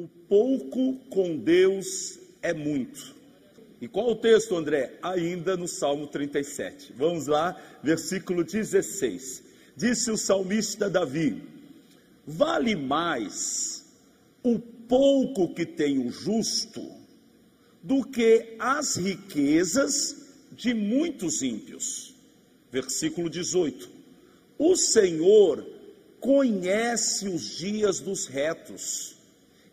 O pouco com Deus é muito. E qual o texto, André? Ainda no Salmo 37. Vamos lá, versículo 16. Disse o salmista Davi: Vale mais o pouco que tem o justo do que as riquezas de muitos ímpios. Versículo 18: O Senhor conhece os dias dos retos,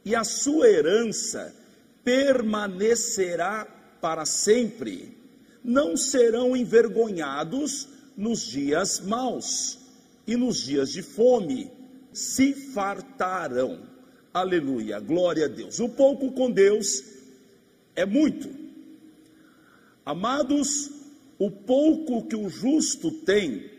e a sua herança permanecerá para sempre. Não serão envergonhados nos dias maus, e nos dias de fome se fartarão. Aleluia, glória a Deus. O pouco com Deus é muito. Amados, o pouco que o justo tem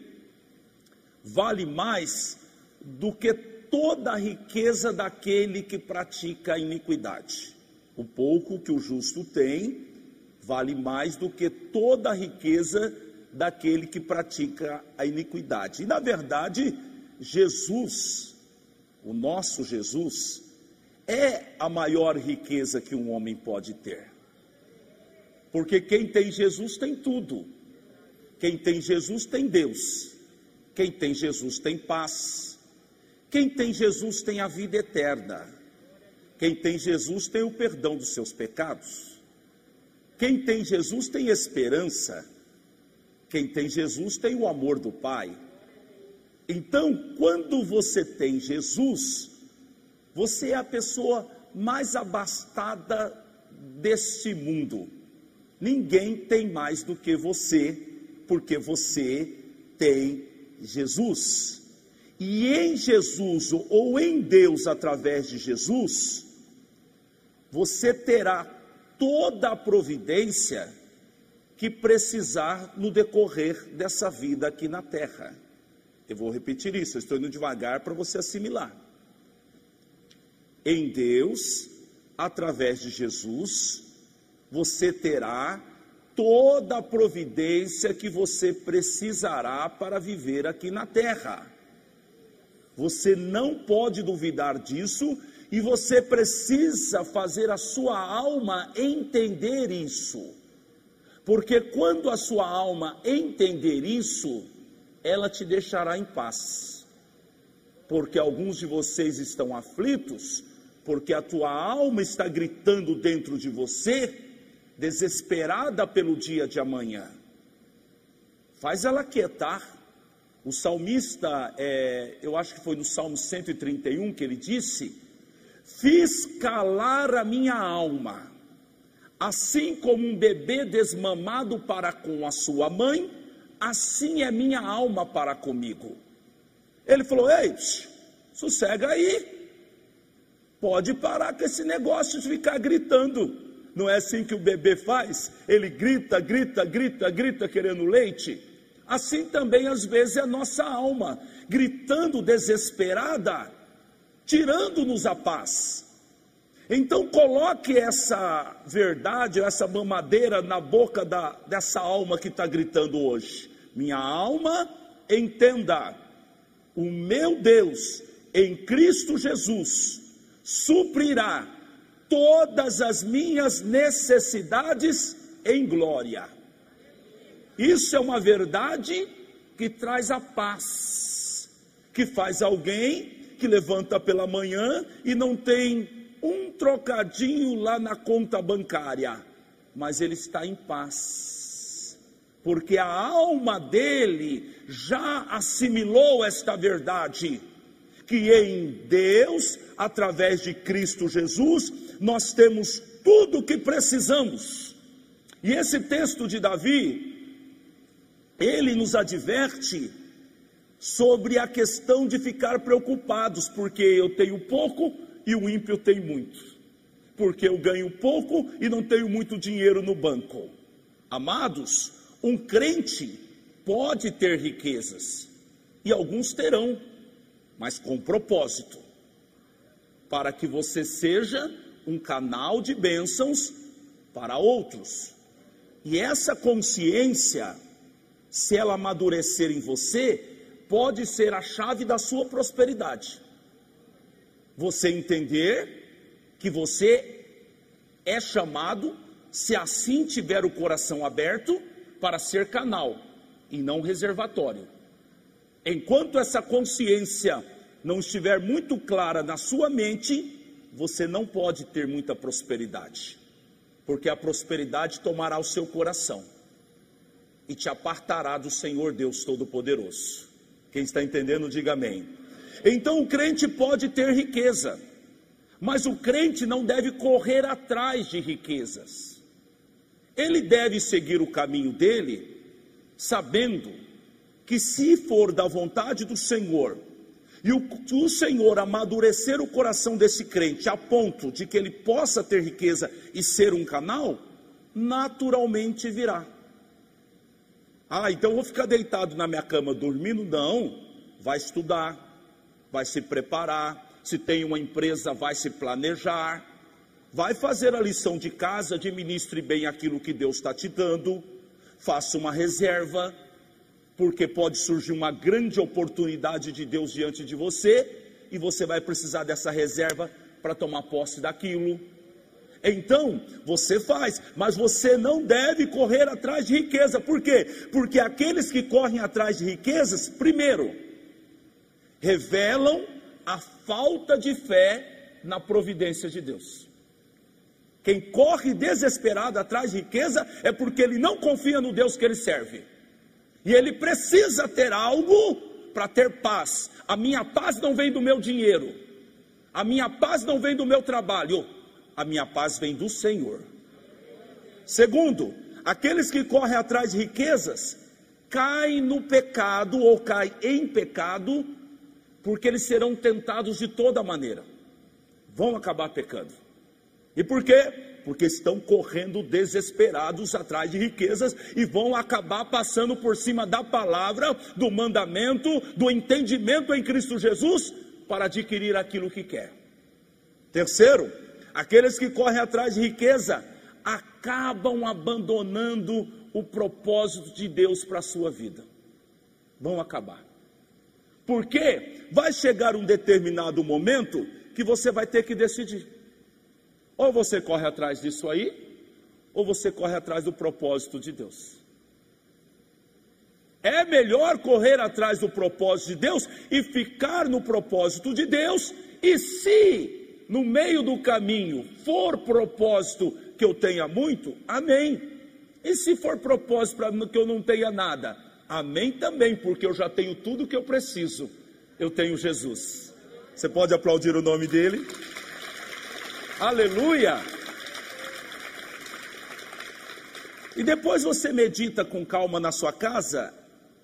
vale mais do que toda a riqueza daquele que pratica a iniquidade. O pouco que o justo tem vale mais do que toda a riqueza daquele que pratica a iniquidade. E na verdade, Jesus, o nosso Jesus, é a maior riqueza que um homem pode ter. Porque quem tem Jesus tem tudo. Quem tem Jesus tem Deus. Quem tem Jesus tem paz. Quem tem Jesus tem a vida eterna. Quem tem Jesus tem o perdão dos seus pecados. Quem tem Jesus tem esperança. Quem tem Jesus tem o amor do Pai. Então, quando você tem Jesus, você é a pessoa mais abastada deste mundo. Ninguém tem mais do que você, porque você tem Jesus. E em Jesus, ou em Deus através de Jesus, você terá toda a providência que precisar no decorrer dessa vida aqui na terra. Eu vou repetir isso, eu estou indo devagar para você assimilar. Em Deus, através de Jesus, você terá toda a providência que você precisará para viver aqui na terra. Você não pode duvidar disso e você precisa fazer a sua alma entender isso. Porque quando a sua alma entender isso, ela te deixará em paz. Porque alguns de vocês estão aflitos, porque a tua alma está gritando dentro de você, desesperada pelo dia de amanhã. Faz ela quietar. O salmista, é, eu acho que foi no Salmo 131 que ele disse: Fiz calar a minha alma Assim como um bebê desmamado para com a sua mãe, assim é minha alma para comigo. Ele falou: Ei, sossega aí. Pode parar com esse negócio de ficar gritando. Não é assim que o bebê faz? Ele grita, grita, grita, grita, querendo leite. Assim também às vezes é a nossa alma, gritando desesperada, tirando-nos a paz. Então coloque essa verdade, essa mamadeira na boca da, dessa alma que está gritando hoje. Minha alma, entenda, o meu Deus em Cristo Jesus suprirá todas as minhas necessidades em glória. Isso é uma verdade que traz a paz, que faz alguém que levanta pela manhã e não tem um trocadinho lá na conta bancária, mas ele está em paz, porque a alma dele já assimilou esta verdade, que em Deus, através de Cristo Jesus, nós temos tudo o que precisamos. E esse texto de Davi, ele nos adverte sobre a questão de ficar preocupados, porque eu tenho pouco, e o ímpio tem muito, porque eu ganho pouco e não tenho muito dinheiro no banco. Amados, um crente pode ter riquezas, e alguns terão, mas com propósito, para que você seja um canal de bênçãos para outros. E essa consciência, se ela amadurecer em você, pode ser a chave da sua prosperidade você entender que você é chamado, se assim tiver o coração aberto, para ser canal e não reservatório. Enquanto essa consciência não estiver muito clara na sua mente, você não pode ter muita prosperidade, porque a prosperidade tomará o seu coração e te apartará do Senhor Deus Todo-Poderoso. Quem está entendendo, diga amém. Então o crente pode ter riqueza, mas o crente não deve correr atrás de riquezas. Ele deve seguir o caminho dele, sabendo que se for da vontade do Senhor, e o, o Senhor amadurecer o coração desse crente a ponto de que ele possa ter riqueza e ser um canal, naturalmente virá. Ah, então vou ficar deitado na minha cama dormindo? Não. Vai estudar, vai se preparar. Se tem uma empresa, vai se planejar. Vai fazer a lição de casa, administre bem aquilo que Deus está te dando. Faça uma reserva, porque pode surgir uma grande oportunidade de Deus diante de você e você vai precisar dessa reserva para tomar posse daquilo. Então, você faz, mas você não deve correr atrás de riqueza. Por quê? Porque aqueles que correm atrás de riquezas, primeiro, revelam a falta de fé na providência de Deus. Quem corre desesperado atrás de riqueza é porque ele não confia no Deus que ele serve. E ele precisa ter algo para ter paz. A minha paz não vem do meu dinheiro. A minha paz não vem do meu trabalho a minha paz vem do Senhor. Segundo, aqueles que correm atrás de riquezas caem no pecado ou caem em pecado, porque eles serão tentados de toda maneira. Vão acabar pecando. E por quê? Porque estão correndo desesperados atrás de riquezas e vão acabar passando por cima da palavra, do mandamento, do entendimento em Cristo Jesus para adquirir aquilo que quer. Terceiro, Aqueles que correm atrás de riqueza acabam abandonando o propósito de Deus para a sua vida. Vão acabar. Porque vai chegar um determinado momento que você vai ter que decidir. Ou você corre atrás disso aí, ou você corre atrás do propósito de Deus. É melhor correr atrás do propósito de Deus e ficar no propósito de Deus, e se no meio do caminho for propósito que eu tenha muito, amém. E se for propósito para que eu não tenha nada, amém também, porque eu já tenho tudo que eu preciso. Eu tenho Jesus. Você pode aplaudir o nome dele? Aleluia! E depois você medita com calma na sua casa,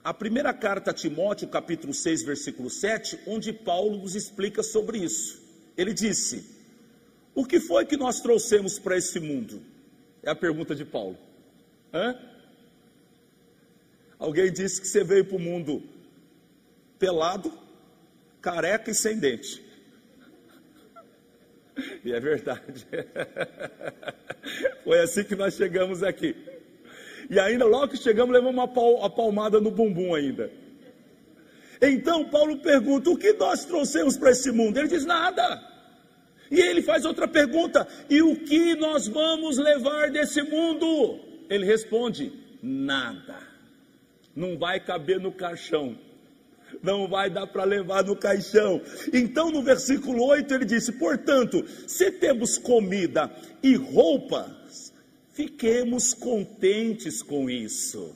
a primeira carta a Timóteo, capítulo 6, versículo 7, onde Paulo nos explica sobre isso. Ele disse: O que foi que nós trouxemos para esse mundo? É a pergunta de Paulo. Hã? Alguém disse que você veio para o mundo pelado, careca e sem dente. E é verdade. Foi assim que nós chegamos aqui. E ainda logo que chegamos, levamos uma palmada no bumbum ainda. Então Paulo pergunta: o que nós trouxemos para esse mundo? Ele diz: nada. E ele faz outra pergunta: e o que nós vamos levar desse mundo? Ele responde: nada. Não vai caber no caixão. Não vai dar para levar no caixão. Então, no versículo 8, ele disse: Portanto, se temos comida e roupas, fiquemos contentes com isso.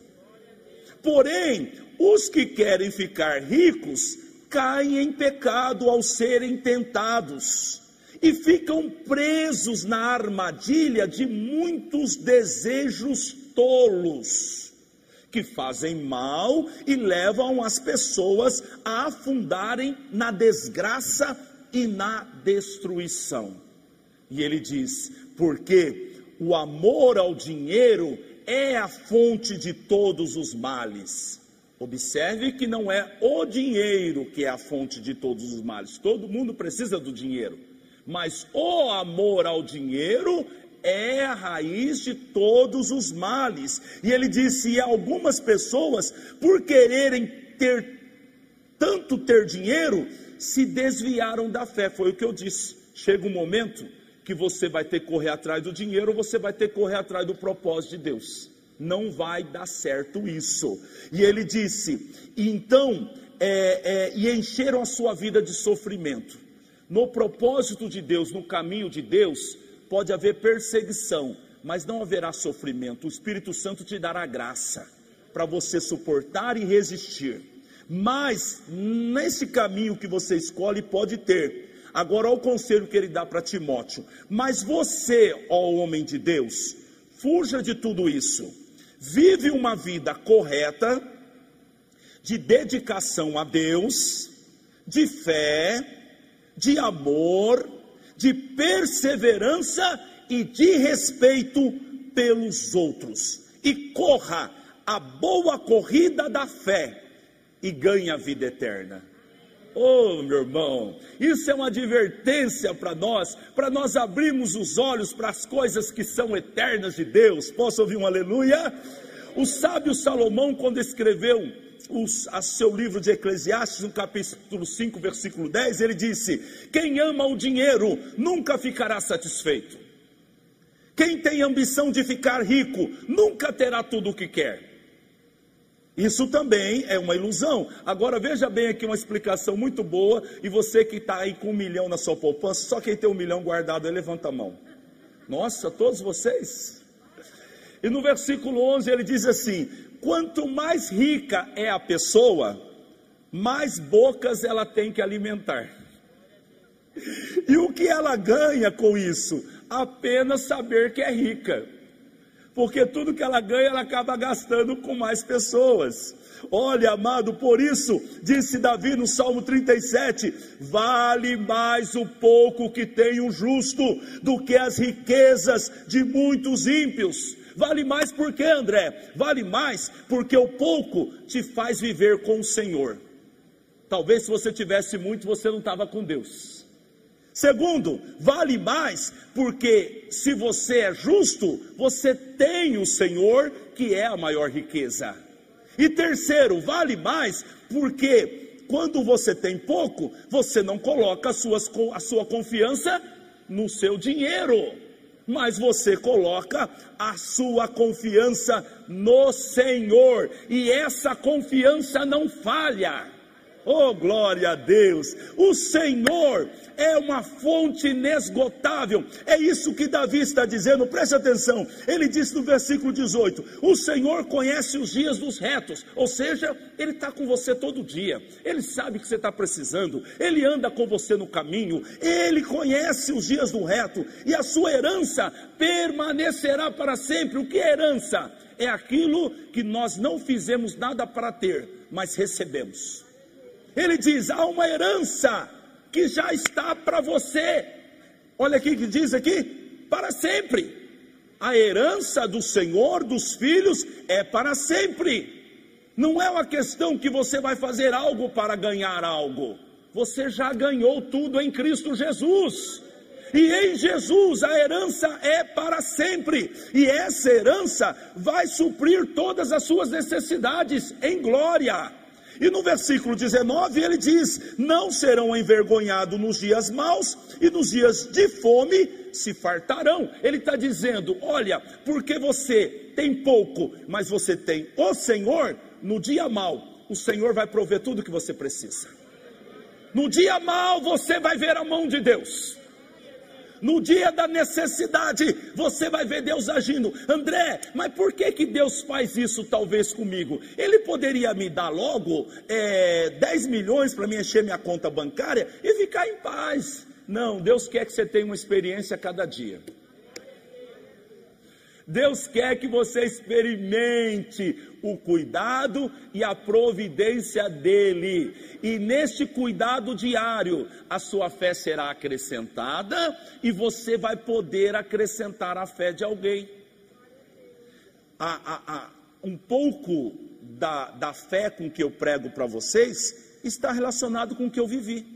Porém, os que querem ficar ricos caem em pecado ao serem tentados e ficam presos na armadilha de muitos desejos tolos que fazem mal e levam as pessoas a afundarem na desgraça e na destruição. E ele diz: porque o amor ao dinheiro é a fonte de todos os males. Observe que não é o dinheiro que é a fonte de todos os males. Todo mundo precisa do dinheiro. Mas o amor ao dinheiro é a raiz de todos os males. E ele disse: e algumas pessoas, por quererem ter tanto ter dinheiro, se desviaram da fé. Foi o que eu disse. Chega um momento que você vai ter que correr atrás do dinheiro ou você vai ter que correr atrás do propósito de Deus. Não vai dar certo isso. E ele disse: então, é, é, e encheram a sua vida de sofrimento. No propósito de Deus, no caminho de Deus, pode haver perseguição, mas não haverá sofrimento. O Espírito Santo te dará graça para você suportar e resistir. Mas nesse caminho que você escolhe pode ter. Agora, olha o conselho que ele dá para Timóteo. Mas você, ó homem de Deus, fuja de tudo isso. Vive uma vida correta, de dedicação a Deus, de fé, de amor, de perseverança e de respeito pelos outros. E corra a boa corrida da fé e ganhe a vida eterna. Oh, meu irmão, isso é uma advertência para nós, para nós abrirmos os olhos para as coisas que são eternas de Deus. Posso ouvir um aleluia? O sábio Salomão, quando escreveu a seu livro de Eclesiastes, no capítulo 5, versículo 10, ele disse: Quem ama o dinheiro nunca ficará satisfeito. Quem tem ambição de ficar rico nunca terá tudo o que quer. Isso também é uma ilusão. Agora veja bem aqui uma explicação muito boa. E você que está aí com um milhão na sua poupança, só quem tem um milhão guardado levanta a mão. Nossa, todos vocês? E no versículo 11 ele diz assim: Quanto mais rica é a pessoa, mais bocas ela tem que alimentar. E o que ela ganha com isso? Apenas saber que é rica porque tudo que ela ganha, ela acaba gastando com mais pessoas. Olha, amado, por isso, disse Davi no Salmo 37: vale mais o pouco que tem o justo do que as riquezas de muitos ímpios. Vale mais por quê, André? Vale mais porque o pouco te faz viver com o Senhor. Talvez se você tivesse muito, você não estava com Deus. Segundo, vale mais porque se você é justo, você tem o Senhor, que é a maior riqueza. E terceiro, vale mais porque quando você tem pouco, você não coloca a, suas, a sua confiança no seu dinheiro, mas você coloca a sua confiança no Senhor, e essa confiança não falha. Oh, glória a Deus! O Senhor é uma fonte inesgotável. É isso que Davi está dizendo, preste atenção. Ele diz no versículo 18: O Senhor conhece os dias dos retos, ou seja, Ele está com você todo dia, Ele sabe que você está precisando, Ele anda com você no caminho, Ele conhece os dias do reto, e a sua herança permanecerá para sempre. O que é herança? É aquilo que nós não fizemos nada para ter, mas recebemos. Ele diz: há uma herança que já está para você. Olha aqui que diz aqui: para sempre. A herança do Senhor dos filhos é para sempre. Não é uma questão que você vai fazer algo para ganhar algo. Você já ganhou tudo em Cristo Jesus. E em Jesus a herança é para sempre, e essa herança vai suprir todas as suas necessidades em glória. E no versículo 19 ele diz: Não serão envergonhados nos dias maus, e nos dias de fome se fartarão. Ele está dizendo: Olha, porque você tem pouco, mas você tem o Senhor, no dia mau, o Senhor vai prover tudo que você precisa. No dia mau você vai ver a mão de Deus. No dia da necessidade, você vai ver Deus agindo. André, mas por que, que Deus faz isso talvez comigo? Ele poderia me dar logo é, 10 milhões para me encher minha conta bancária e ficar em paz. Não, Deus quer que você tenha uma experiência a cada dia. Deus quer que você experimente o cuidado e a providência dele. E neste cuidado diário, a sua fé será acrescentada e você vai poder acrescentar a fé de alguém. A, a, a, um pouco da, da fé com que eu prego para vocês está relacionado com o que eu vivi.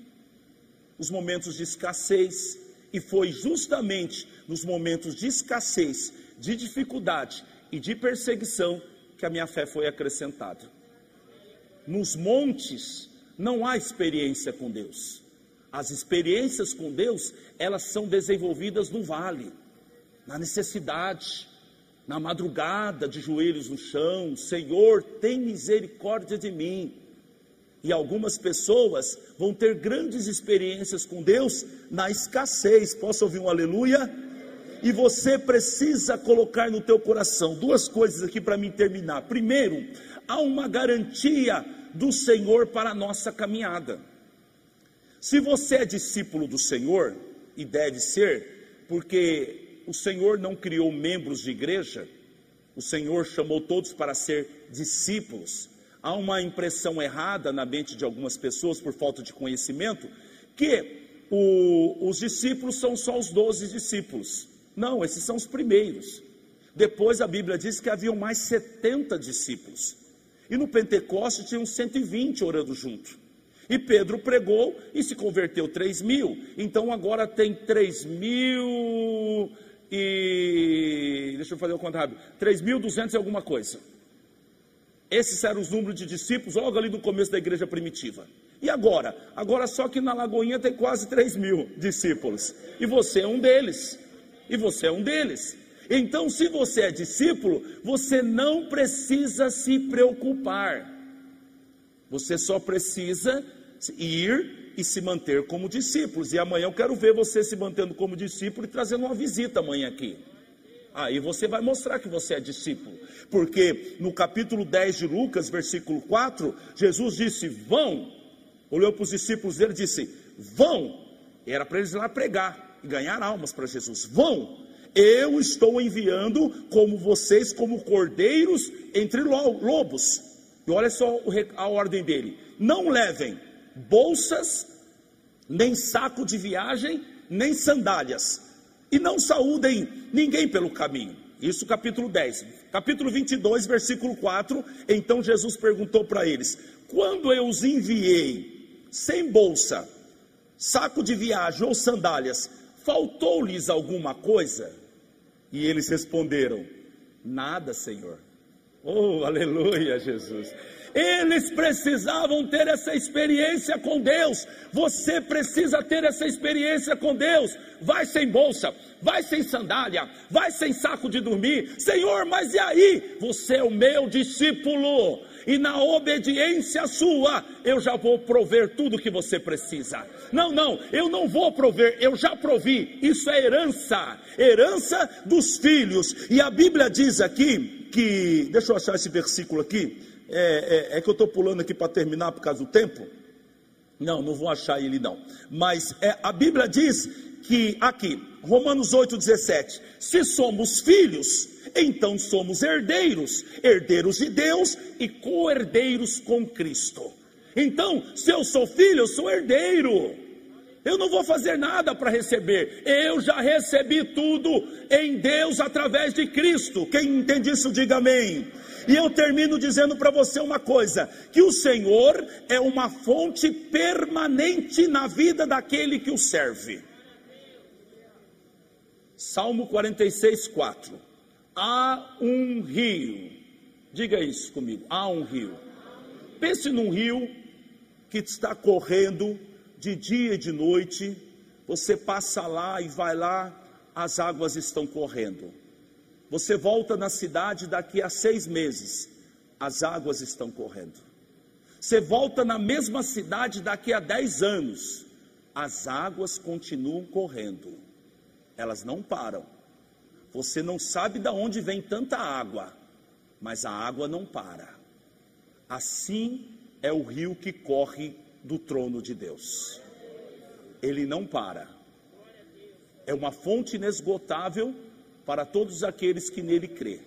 Os momentos de escassez, e foi justamente nos momentos de escassez de dificuldade e de perseguição que a minha fé foi acrescentada. Nos montes não há experiência com Deus. As experiências com Deus, elas são desenvolvidas no vale, na necessidade, na madrugada, de joelhos no chão, Senhor, tem misericórdia de mim. E algumas pessoas vão ter grandes experiências com Deus na escassez. Posso ouvir um aleluia? E você precisa colocar no teu coração duas coisas aqui para mim terminar. Primeiro, há uma garantia do Senhor para a nossa caminhada. Se você é discípulo do Senhor, e deve ser, porque o Senhor não criou membros de igreja, o Senhor chamou todos para ser discípulos. Há uma impressão errada na mente de algumas pessoas, por falta de conhecimento, que o, os discípulos são só os doze discípulos. Não, esses são os primeiros. Depois a Bíblia diz que haviam mais 70 discípulos. E no Pentecoste tinham 120 orando junto. E Pedro pregou e se converteu 3 mil. Então agora tem 3 mil e. Deixa eu fazer o conta rápido: 3.200 e alguma coisa. Esses eram os números de discípulos logo ali no começo da igreja primitiva. E agora? Agora só que na Lagoinha tem quase 3 mil discípulos. E você é um deles. E você é um deles. Então, se você é discípulo, você não precisa se preocupar. Você só precisa ir e se manter como discípulos. E amanhã eu quero ver você se mantendo como discípulo e trazendo uma visita amanhã aqui. Aí você vai mostrar que você é discípulo. Porque no capítulo 10 de Lucas, versículo 4, Jesus disse: Vão. Olhou para os discípulos dele e disse: Vão. Era para eles ir lá pregar e ganhar almas para Jesus. Vão. Eu estou enviando como vocês, como cordeiros entre lobos. E olha só a ordem dele: não levem bolsas, nem saco de viagem, nem sandálias, e não saúdem ninguém pelo caminho. Isso capítulo 10. Capítulo 22, versículo 4. Então Jesus perguntou para eles: Quando eu os enviei sem bolsa, saco de viagem ou sandálias, faltou-lhes alguma coisa? E eles responderam: Nada, Senhor. Oh, aleluia, Jesus. Eles precisavam ter essa experiência com Deus. Você precisa ter essa experiência com Deus. Vai sem bolsa, vai sem sandália, vai sem saco de dormir. Senhor, mas e aí? Você é o meu discípulo. E na obediência sua, eu já vou prover tudo que você precisa. Não, não, eu não vou prover, eu já provi. Isso é herança, herança dos filhos. E a Bíblia diz aqui que, deixa eu achar esse versículo aqui é, é, é que eu estou pulando aqui para terminar por causa do tempo. Não, não vou achar ele não. Mas é, a Bíblia diz que aqui, Romanos 8,17: se somos filhos, então somos herdeiros, herdeiros de Deus e co-herdeiros com Cristo. Então, se eu sou filho, eu sou herdeiro. Eu não vou fazer nada para receber. Eu já recebi tudo em Deus através de Cristo. Quem entende isso, diga amém. E eu termino dizendo para você uma coisa: que o Senhor é uma fonte permanente na vida daquele que o serve. Salmo 46, 4. Há um rio. Diga isso comigo. Há um rio. Pense num rio que está correndo de dia e de noite, você passa lá e vai lá, as águas estão correndo. Você volta na cidade daqui a seis meses, as águas estão correndo. Você volta na mesma cidade daqui a dez anos, as águas continuam correndo, elas não param. Você não sabe de onde vem tanta água, mas a água não para. Assim é o rio que corre do trono de Deus. Ele não para. É uma fonte inesgotável para todos aqueles que nele crê.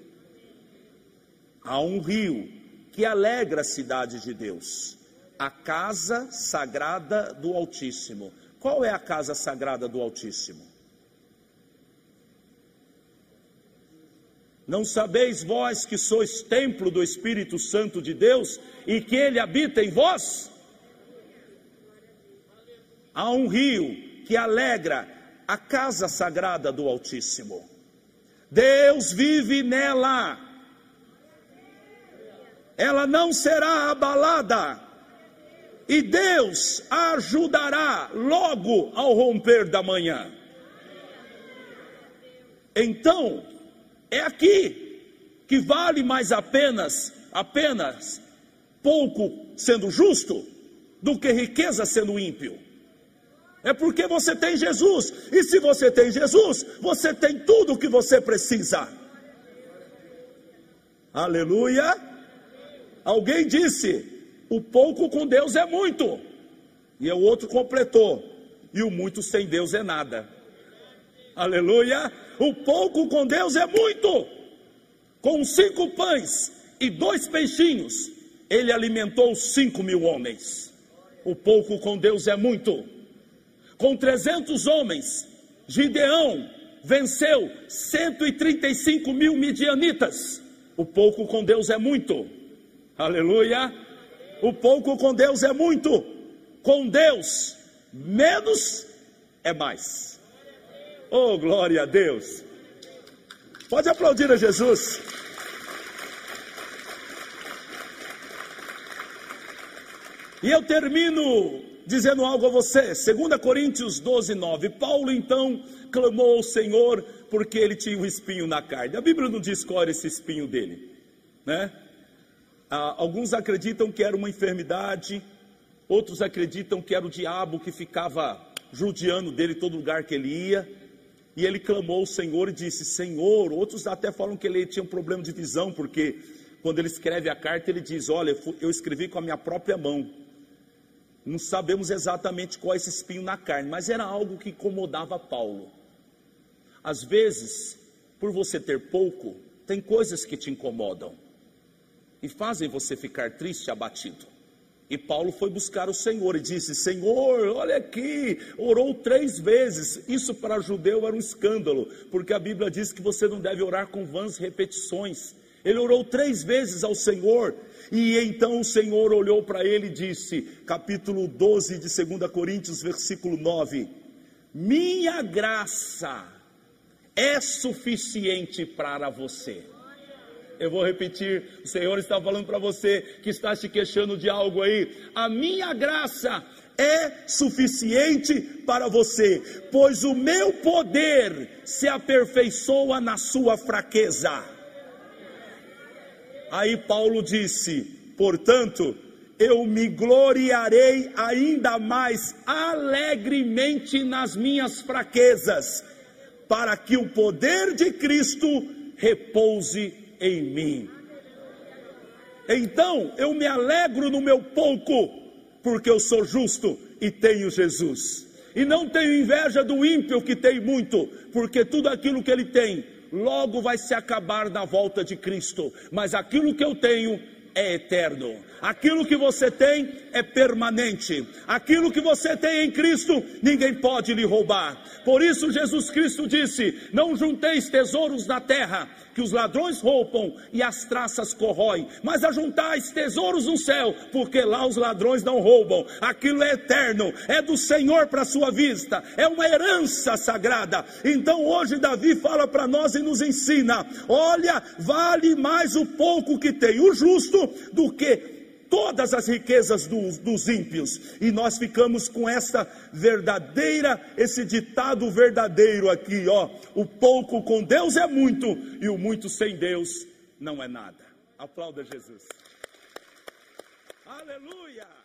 Há um rio que alegra a cidade de Deus, a casa sagrada do Altíssimo. Qual é a casa sagrada do Altíssimo? Não sabeis vós que sois templo do Espírito Santo de Deus e que ele habita em vós? há um rio que alegra a casa sagrada do Altíssimo. Deus vive nela. Ela não será abalada. e Deus a ajudará logo ao romper da manhã. Então, é aqui que vale mais apenas, apenas pouco sendo justo do que riqueza sendo ímpio. É porque você tem Jesus, e se você tem Jesus, você tem tudo o que você precisa. Aleluia! Alguém disse: o pouco com Deus é muito, e o outro completou: e o muito sem Deus é nada. Aleluia! O pouco com Deus é muito. Com cinco pães e dois peixinhos, ele alimentou cinco mil homens. O pouco com Deus é muito. Com trezentos homens, Gideão venceu 135 mil midianitas. O pouco com Deus é muito. Aleluia! O pouco com Deus é muito. Com Deus, menos é mais. Oh, glória a Deus! Pode aplaudir a Jesus. E eu termino dizendo algo a você. 2 Coríntios 12, 9. Paulo então clamou ao Senhor porque ele tinha um espinho na carne. A Bíblia não diz qual era esse espinho dele, né? Ah, alguns acreditam que era uma enfermidade, outros acreditam que era o diabo que ficava judiando dele todo lugar que ele ia. E ele clamou ao Senhor e disse: Senhor. Outros até falam que ele tinha um problema de visão, porque quando ele escreve a carta, ele diz: Olha, eu escrevi com a minha própria mão. Não sabemos exatamente qual é esse espinho na carne, mas era algo que incomodava Paulo. Às vezes, por você ter pouco, tem coisas que te incomodam e fazem você ficar triste, abatido. E Paulo foi buscar o Senhor e disse: Senhor, olha aqui, orou três vezes. Isso para judeu era um escândalo, porque a Bíblia diz que você não deve orar com vãs repetições. Ele orou três vezes ao Senhor, e então o Senhor olhou para ele e disse, capítulo 12 de 2 Coríntios, versículo 9: Minha graça é suficiente para você. Eu vou repetir, o Senhor está falando para você que está se queixando de algo aí. A minha graça é suficiente para você, pois o meu poder se aperfeiçoa na sua fraqueza. Aí Paulo disse: portanto, eu me gloriarei ainda mais alegremente nas minhas fraquezas, para que o poder de Cristo repouse em mim. Então eu me alegro no meu pouco, porque eu sou justo e tenho Jesus. E não tenho inveja do ímpio que tem muito, porque tudo aquilo que ele tem logo vai se acabar na volta de Cristo. Mas aquilo que eu tenho é eterno. Aquilo que você tem é permanente. Aquilo que você tem em Cristo, ninguém pode lhe roubar. Por isso Jesus Cristo disse: Não junteis tesouros na terra, que os ladrões roubam e as traças corroem, mas ajuntais tesouros no céu, porque lá os ladrões não roubam. Aquilo é eterno, é do Senhor para a sua vista, é uma herança sagrada. Então hoje Davi fala para nós e nos ensina: olha, vale mais o pouco que tem o justo do que todas as riquezas dos, dos ímpios, e nós ficamos com essa verdadeira, esse ditado verdadeiro aqui, ó: o pouco com Deus é muito, e o muito sem Deus não é nada. Aplauda Jesus. Aleluia!